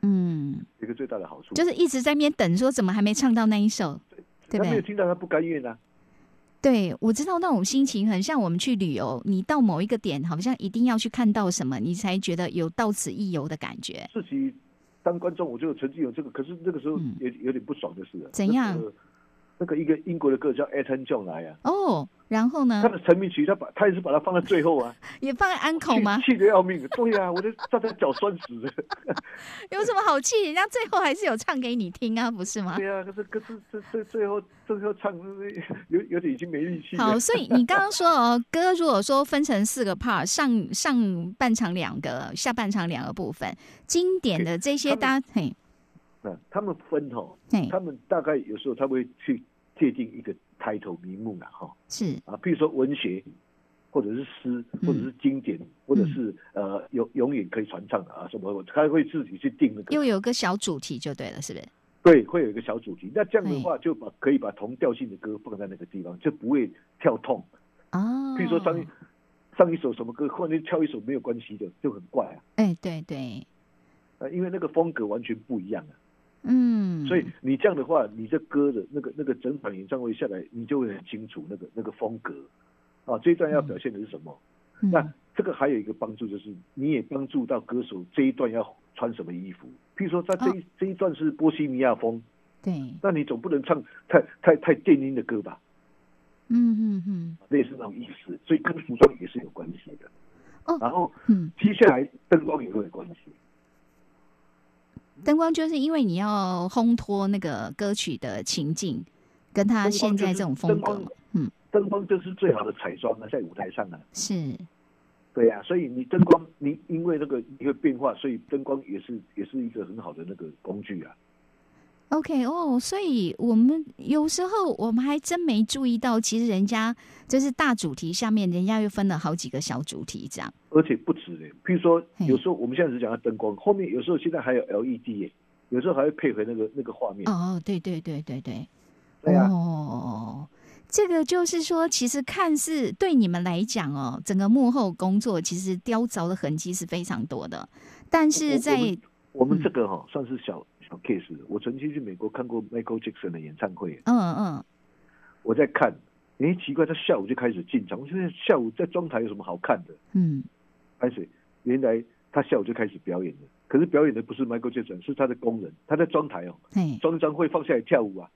[SPEAKER 1] 嗯，
[SPEAKER 3] 一个最大的好处。
[SPEAKER 1] 就是一直在那边等，说怎么还没唱到那一首，对不对？
[SPEAKER 3] 他没有听到，他不甘愿啊。
[SPEAKER 1] 对，我知道那种心情很像我们去旅游，你到某一个点，好像一定要去看到什么，你才觉得有到此一游的感觉。
[SPEAKER 3] 自己当观众，我就曾经有这个，可是那个时候
[SPEAKER 1] 嗯
[SPEAKER 3] 也有点不爽的事啊。
[SPEAKER 1] 怎样
[SPEAKER 3] 那个那个一个英国的歌叫 Elton John 来啊，
[SPEAKER 1] 哦，然后呢
[SPEAKER 3] 他，的成名曲，他把他也是把它放在最后啊，
[SPEAKER 1] 也放在安口吗？
[SPEAKER 3] 气气得要命。对啊，我的站在脚酸死了。
[SPEAKER 1] 有什么好气？人家最后还是有唱给你听啊，不是吗？
[SPEAKER 3] 对啊，可是可是这这最后最后唱有有点已经没力气。
[SPEAKER 1] 好，所以你刚刚说哦，歌如果说分成四个 part，上上半场两个，下半场两个部分，经典的这些
[SPEAKER 3] 他们他们分哈，
[SPEAKER 1] 嘿
[SPEAKER 3] 他们大概有时候他会去界定一个 title 名目啦哈
[SPEAKER 1] 是
[SPEAKER 3] 啊，譬如说文学，或者是诗，或者是经典，或者是呃永永远可以传唱的啊什么，他会自己去定那个
[SPEAKER 1] 又有个小主题就对了，是不是？
[SPEAKER 3] 对，会有一个小主题。那这样的话，就把可以把同调性的歌放在那个地方，就不会跳痛。
[SPEAKER 1] 哦，
[SPEAKER 3] 譬如说上一上一首什么歌，忽然间跳一首没有关系的，就很怪啊。
[SPEAKER 1] 哎，对对，
[SPEAKER 3] 呃，因为那个风格完全不一样啊。
[SPEAKER 1] 嗯，
[SPEAKER 3] 所以你这样的话，你这歌的那个那个整场演唱会下来，你就会很清楚那个那个风格啊。这一段要表现的是什么？
[SPEAKER 1] 嗯
[SPEAKER 3] 那这个还有一个帮助，就是你也帮助到歌手这一段要穿什么衣服。譬如说，他这一、这一段是波西米亚风，
[SPEAKER 1] 对，
[SPEAKER 3] 那你总不能唱太太太电音的歌吧？
[SPEAKER 1] 嗯嗯嗯，
[SPEAKER 3] 类似那种意思，所以跟服装也是有关系的。
[SPEAKER 1] 哦
[SPEAKER 3] 然后
[SPEAKER 1] 嗯，
[SPEAKER 3] 接下来灯光也会有关系。
[SPEAKER 1] 灯光就是因为你要烘托那个歌曲的情境，跟他现在这种风格嘛，嗯，
[SPEAKER 3] 灯光就是最好的彩妆啊，在舞台上呢。
[SPEAKER 1] 是，
[SPEAKER 3] 对呀、所以你灯光，你因为那个一个变化，所以灯光也是也是一个很好的那个工具啊。
[SPEAKER 1] OK 哦，所以我们有时候我们还真没注意到，其实人家就是大主题下面，人家又分了好几个小主题这样。
[SPEAKER 3] 而且不止嘞，譬如说有时候我们现在只讲到灯光，后面有时候现在还有 LED 耶，有时候还会配合那个那个画面。
[SPEAKER 1] 哦，对对对对对，
[SPEAKER 3] 对啊，
[SPEAKER 1] 哦，这个就是说，其实看似对你们来讲哦，整个幕后工作其实雕凿的痕迹是非常多的，但是在
[SPEAKER 3] 我们这个哈、算是小小 case。我曾经去美国看过 Michael Jackson 的演唱会，
[SPEAKER 1] 嗯嗯
[SPEAKER 3] 我在看，哎，奇怪，他下午就开始进场。我现在下午在妆台有什么好看的？
[SPEAKER 1] 嗯，
[SPEAKER 3] 拍水，原来他下午就开始表演了。可是表演的不是 Michael Jackson，是他的工人，他在装台哦，
[SPEAKER 1] 嘿，
[SPEAKER 3] 装一张会放下来跳舞啊。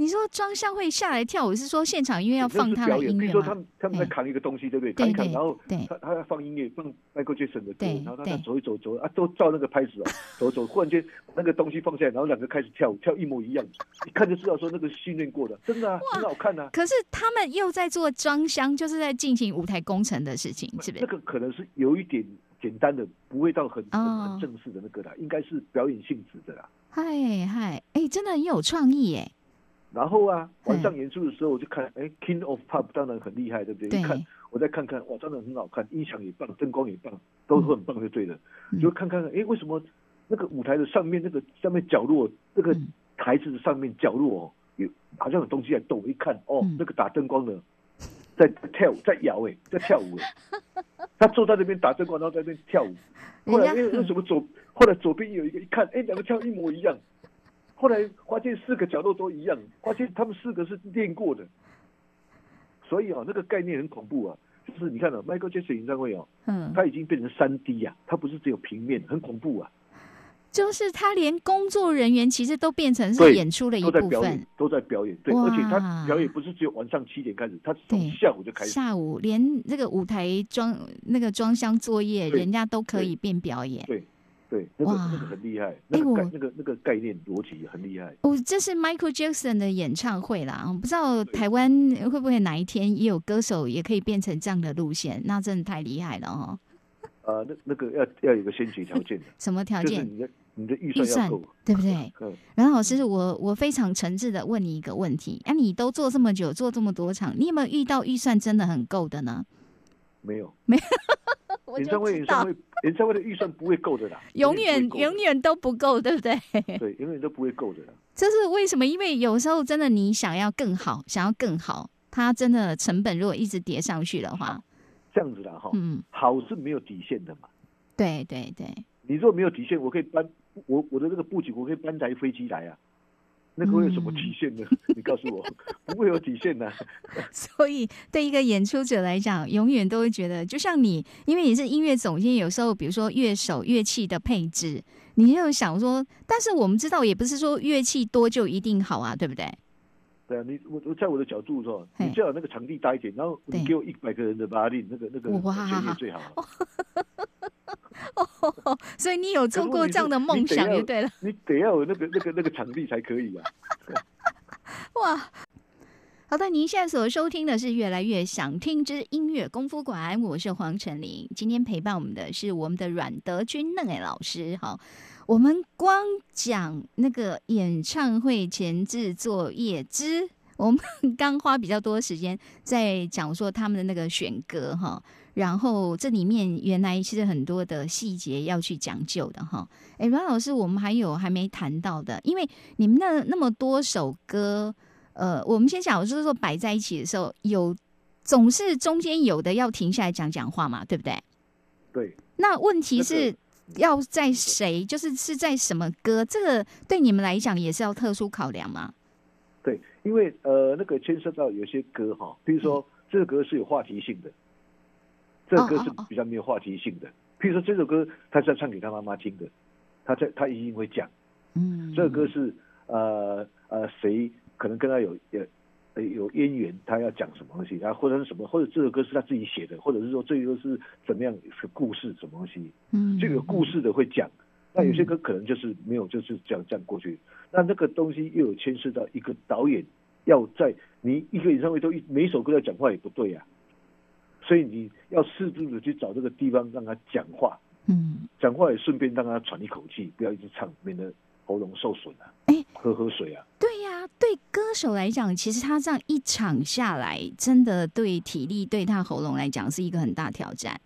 [SPEAKER 1] 是你说装箱会下来跳舞，是说现场因为要放他的音乐吗
[SPEAKER 3] 比如说他？们他们在扛一个东西，对不对？
[SPEAKER 1] 对
[SPEAKER 3] 扛一扛，然后他他要放音乐，放 Michael Jackson 的歌，然后他走一走走啊，都照那个拍子哦，走走，忽然间那个东西放下来，然后两个开始跳舞，跳一模一样，一看就知道说那个训练过的，真的啊，很好看啊。
[SPEAKER 1] 可是他们又在做装箱，就是在进行舞台工程的事情，是不是？
[SPEAKER 3] 那个可能是有一点简单的，不会到很很正式的那个啦，应该是表演性质的啦。
[SPEAKER 1] 嗨嗨，哎，真的很有创意耶！
[SPEAKER 3] 然后啊，
[SPEAKER 1] 嗯
[SPEAKER 3] 晚上演出的时候我就看，哎，King of Pop 当然很厉害，对不对？
[SPEAKER 1] 对
[SPEAKER 3] 一看我再看看，哇，真的很好看，音响也棒，灯光也棒，都很棒就对了。
[SPEAKER 1] 嗯
[SPEAKER 3] 就看看，哎，为什么那个舞台的上面那个上面角落，那个
[SPEAKER 1] 嗯
[SPEAKER 3] 台子的上面角落哦，有好像有东西在动，一看，哦
[SPEAKER 1] 嗯，
[SPEAKER 3] 那个打灯光的在跳舞，在摇，哎，在跳舞，哎，他坐在那边打灯光，然后在那边跳舞。后来
[SPEAKER 1] 人家
[SPEAKER 3] 因为为什么左后来左边有一个一看，哎，两个跳一模一样。后来发现四个角落都一样，发现他们四个是练过的，所以啊，那个概念很恐怖啊。就是你看哦，Michael Jackson 演唱会哦，
[SPEAKER 1] 嗯，
[SPEAKER 3] 它已经变成三 D 啊，它不是只有平面，很恐怖啊。
[SPEAKER 1] 就是他连工作人员其实都变成是演出的一
[SPEAKER 3] 都在
[SPEAKER 1] 部分
[SPEAKER 3] 表演，，都在表演。对，而且他表演不是只有晚上七点开始，他从下午就开始。
[SPEAKER 1] 下午连这个舞台装那个装箱作业，人家都可以变表演。
[SPEAKER 3] 对对，那个
[SPEAKER 1] 哇
[SPEAKER 3] 那个很厉害，那个那个那个概念逻辑很厉害。
[SPEAKER 1] 哦，这是 Michael Jackson 的演唱会啦，不知道台湾会不会哪一天也有歌手也可以变成这样的路线？那真的太厉害了哦！
[SPEAKER 3] 啊，那那个要要有一个先决条件的，
[SPEAKER 1] 什么条件？
[SPEAKER 3] 就是你的你的预
[SPEAKER 1] 预算
[SPEAKER 3] 算要够。
[SPEAKER 1] 对不对？
[SPEAKER 3] 嗯，
[SPEAKER 1] 然后老师，我我非常诚挚的问你一个问题：啊，你都做这么久，做这么多场，你有没有遇到预算真的很够的呢？
[SPEAKER 3] 没有。
[SPEAKER 1] 我就
[SPEAKER 3] 演唱会
[SPEAKER 1] 知道
[SPEAKER 3] 演唱会演唱会的预算不会够的啦，
[SPEAKER 1] 永远永远都不够，对不对？
[SPEAKER 3] 对，永远都不会够的啦。
[SPEAKER 1] 这是为什么？因为有时候真的你想要更好，想要更好，它真的成本如果一直叠上去的话，
[SPEAKER 3] 这样子的哈，
[SPEAKER 1] 嗯，
[SPEAKER 3] 好是没有底线的嘛。
[SPEAKER 1] 对对对，
[SPEAKER 3] 你如果没有底线，我可以搬我我的那个布局，我可以搬台飞机来啊。那个会有什么
[SPEAKER 1] 嗯
[SPEAKER 3] 体现呢？你告诉我，不会有体现的、
[SPEAKER 1] 所以对一个演出者来讲，永远都会觉得，就像你，因为你是音乐总监，有时候比如说乐手乐器的配置，你就想说，但是我们知道，也不是说乐器多就一定好啊，对不对？
[SPEAKER 3] 对啊，你我我在我的角度说，
[SPEAKER 1] 嘿
[SPEAKER 3] 你最好那个场地大一点，然后你给我一百个人的巴力，那个那个
[SPEAKER 1] 哇
[SPEAKER 3] 旋律最好。
[SPEAKER 1] 所以你有做过这样的梦想，就对了。
[SPEAKER 3] 你得要有那个那个那个场地才可以啊。
[SPEAKER 1] 哇！好的，您现在所收听的是《越来越想听之音乐功夫馆》，我是黄晨林。今天陪伴我们的是我们的阮德军嫩哎老师。哈，我们光讲那个演唱会前置作业之，我们刚花比较多时间在讲说他们的那个选歌哈，然后这里面原来其实很多的细节要去讲究的哈。哎，阮老师，我们还有还没谈到的，因为你们那那么多首歌。呃，我们先讲，就是说摆在一起的时候，有总是中间有的要停下来讲讲话嘛，对不对？
[SPEAKER 3] 对，
[SPEAKER 1] 那问题
[SPEAKER 3] 那
[SPEAKER 1] 是要在谁，就是是在什么歌？这个对你们来讲也是要特殊考量吗？
[SPEAKER 3] 对，因为呃，那个牵涉到有些歌哈，比如说这个歌是有话题性的，这个歌是比较没有话题性的。譬如说这首歌他是要唱给他妈妈听的，他在他一定会讲。
[SPEAKER 1] 嗯，
[SPEAKER 3] 这个歌是呃呃谁可能跟他有有呃有渊源，他要讲什么东西，然后或者是什么，或者这首歌是他自己写的，或者是说这个是怎么样是故事什么东西，
[SPEAKER 1] 嗯
[SPEAKER 3] 这个故事的会讲。那有些歌可能就是没有，就是这样这样过去。那那个东西又有牵涉到一个导演要在你一个演唱会都一每一首歌要讲话也不对呀、所以你要适度的去找这个地方让他讲话，
[SPEAKER 1] 嗯，
[SPEAKER 3] 讲话也顺便让他喘一口气，不要一直唱，免得喉咙受损啊。
[SPEAKER 1] 哎
[SPEAKER 3] 喝喝水啊。
[SPEAKER 1] 对呀、对歌手来讲，其实他这样一场下来，真的对体力、对他喉咙来讲是一个很大挑战。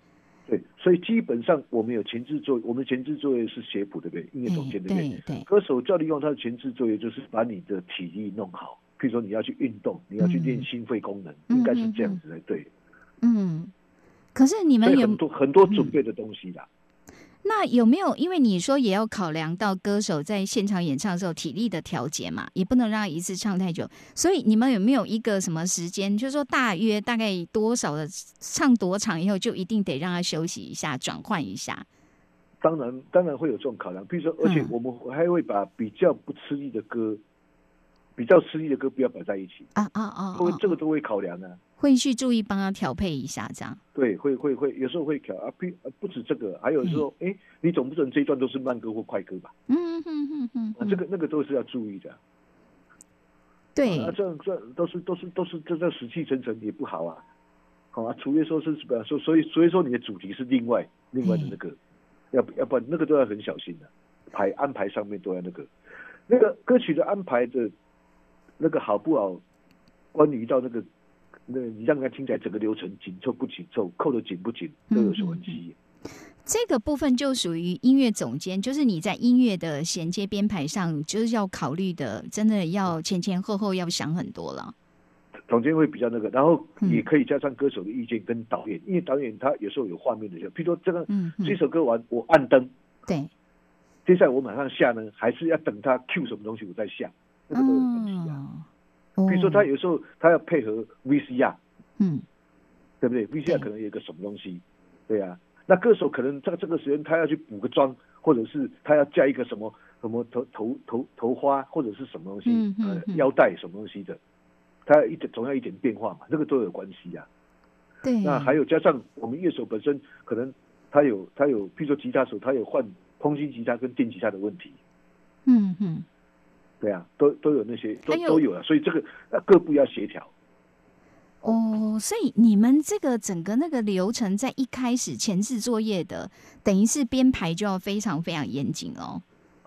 [SPEAKER 3] 对，所以基本上我们有前置作业，我们前置作业是写谱，对不对？音乐总监，对不对？
[SPEAKER 1] 对对，
[SPEAKER 3] 歌手教利用他的前置作业就是把你的体力弄好，譬如说你要去运动，你要去练心肺功能，
[SPEAKER 1] 嗯
[SPEAKER 3] 应该是这样子才对。
[SPEAKER 1] 嗯。可是你们有
[SPEAKER 3] 很多很多准备的东西啦。
[SPEAKER 1] 那有没有？因为你说也要考量到歌手在现场演唱的时候体力的调节嘛，也不能让他一次唱太久。所以你们有没有一个什么时间，就是说大约大概多少的唱多长以后，就一定得让他休息一下，转换一下？
[SPEAKER 3] 当然，当然会有这种考量。比如说，而且
[SPEAKER 1] 嗯
[SPEAKER 3] 我们还会把比较不吃力的歌，比较吃力的歌不要摆在一起，
[SPEAKER 1] 啊啊啊！
[SPEAKER 3] 会
[SPEAKER 1] 啊
[SPEAKER 3] 这个都会考量啊。
[SPEAKER 1] 会去注意帮他调配一下，这样。
[SPEAKER 3] 对，会会会，有时候会调啊，不不止这个，还有说，哎、你总不能这一段都是慢歌或快歌吧？
[SPEAKER 1] 嗯哼哼哼
[SPEAKER 3] 啊，这个那个都是要注意的。
[SPEAKER 1] 对
[SPEAKER 3] 啊，这样这样都是都是都是这这死气沉沉也不好啊。好啊，除非说是比方说，所以所以说你的主题是另外另外的那个，要不要不然那个都要很小心的、排安排上面都要那个，那个歌曲的安排的，那个好不好，关于到那个，那你让人家听起来整个流程紧凑不紧凑，扣的紧不紧，都有关系。
[SPEAKER 1] 这个部分就属于音乐总监，就是你在音乐的衔接编排上，就是要考虑的，真的要前前后后要想很多了。
[SPEAKER 3] 总监会比较那个，然后
[SPEAKER 1] 嗯
[SPEAKER 3] 也可以加上歌手的意见跟导演，因为导演他有时候有画面的时候，譬如说这个、
[SPEAKER 1] 嗯嗯
[SPEAKER 3] 这首歌完我按灯，
[SPEAKER 1] 对，
[SPEAKER 3] 接下来我马上下呢，还是要等他 Q 什么东西我再下，那个都有关系啊。
[SPEAKER 1] 哦，
[SPEAKER 3] 比如说他有时候他要配合 VCR，
[SPEAKER 1] 嗯。
[SPEAKER 3] 对不对？VCR 可能有一个什么东西，对啊。那歌手可能在这个时间他要去补个妆，或者是他要加一个什么什么头头头头花或者是什么东西，
[SPEAKER 1] 嗯嗯嗯。
[SPEAKER 3] 呃腰带什么东西的，他一点总要一点变化嘛，这个都有关系啊。
[SPEAKER 1] 对，
[SPEAKER 3] 那还有加上我们乐手本身可能他有他有，譬如说吉他手他有换空心吉他跟电吉他的问题，
[SPEAKER 1] 嗯嗯，
[SPEAKER 3] 对啊，都都有那些都都有了，所以这个呃各部要协调。
[SPEAKER 1] 哦，所以你们这个整个那个流程在一开始前置作业的，等于是编排就要非常非常严谨哦。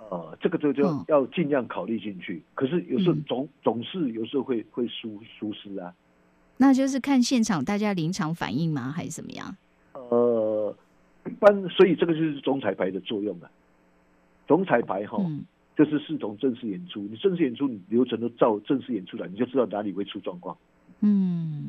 [SPEAKER 3] 呃，这个就就
[SPEAKER 1] 嗯
[SPEAKER 3] 要尽量考虑进去。可是有时候
[SPEAKER 1] 嗯
[SPEAKER 3] 总总是有时候会会疏疏失啊。
[SPEAKER 1] 那就是看现场大家临场反应吗，还是怎么样？
[SPEAKER 3] 呃，一般所以这个就是总彩排的作用啊。总彩排哈，
[SPEAKER 1] 嗯
[SPEAKER 3] 这是视同正式演出。你正式演出，你流程都照正式演出来，你就知道哪里会出状况。
[SPEAKER 1] 嗯，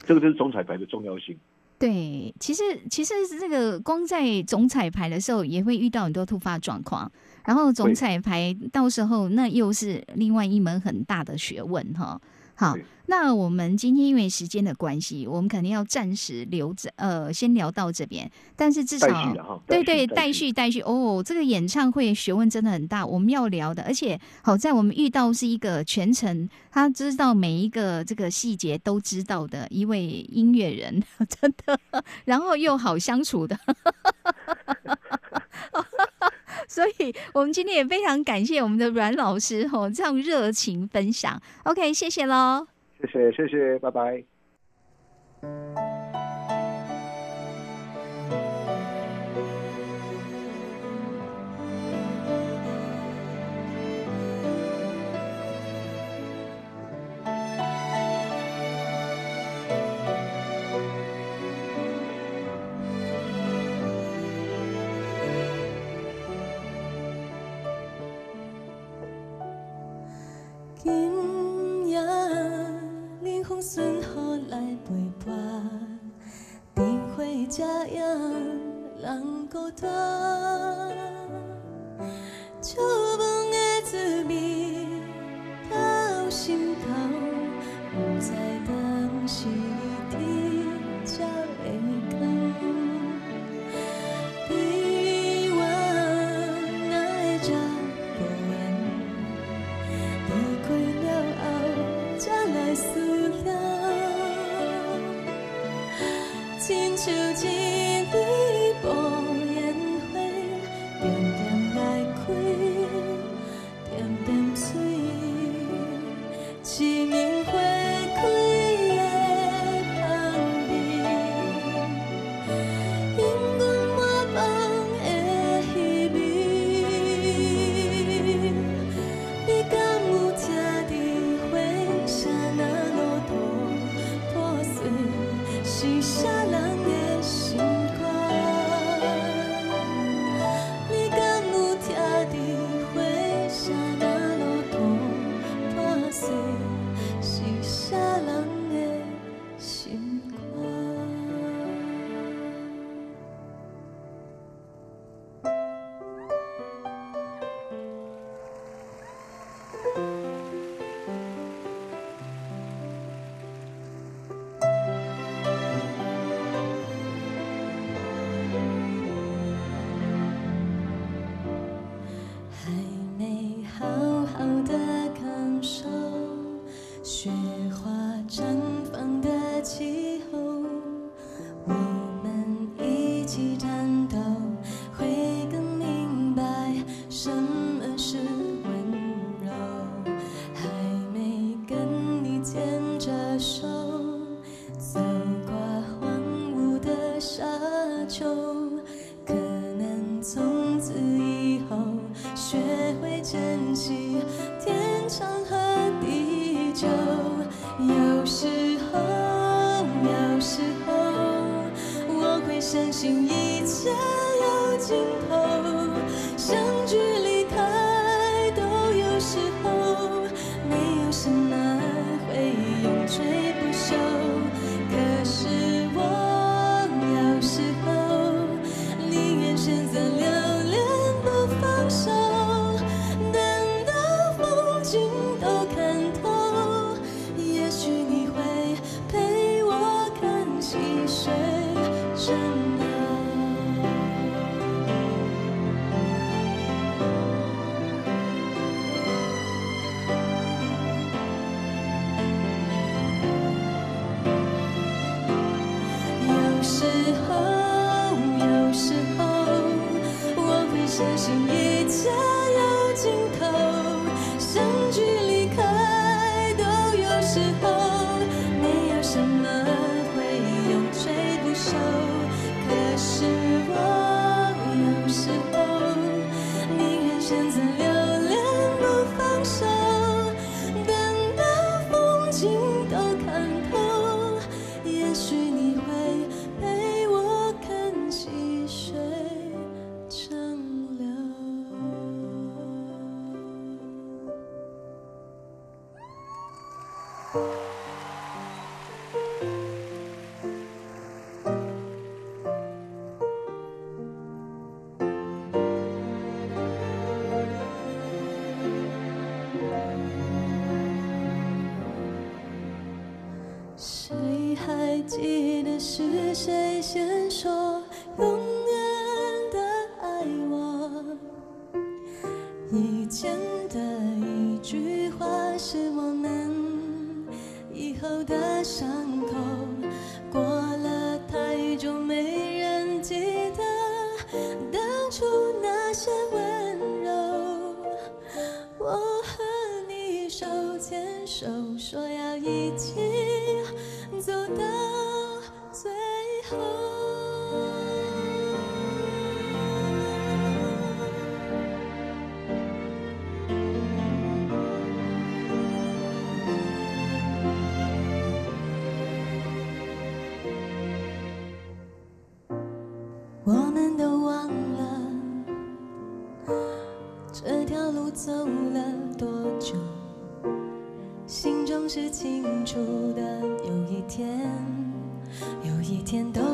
[SPEAKER 3] 这个就是总彩排的重要性。
[SPEAKER 1] 对，其实其实这个光在总彩排的时候也会遇到很多突发状况，然后总彩排到时候那又是另外一门很大的学问哈。好，那我们今天因为时间的关系，我们肯定要暂时留着，呃，先聊到这边。但是至少，对对，待
[SPEAKER 3] 续
[SPEAKER 1] 待续哦。这个演唱会学问真的很大，我们要聊的。而且好在我们遇到是一个全程，他知道每一个这个细节都知道的一位音乐人，真的，然后又好相处的。所以我们今天也非常感谢我们的阮老师这样热情分享。Ok 谢谢喽
[SPEAKER 3] 谢谢谢谢拜拜。
[SPEAKER 2] 风顺来陪伴，灯火正影人孤单。的。痛我们都忘了，这条路走了多久，心中是清楚的，有一天。每天都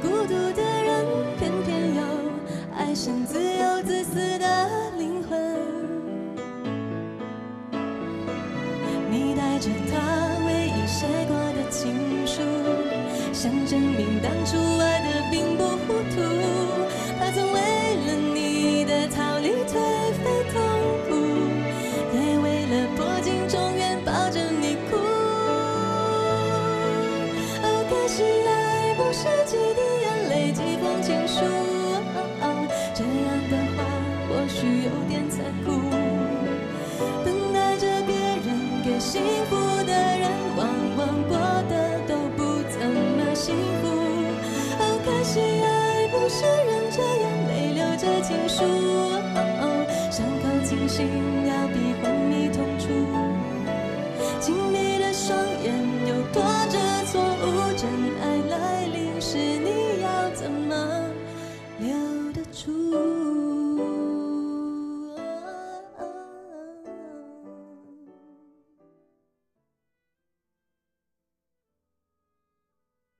[SPEAKER 2] 孤独的人，偏偏又爱上自己。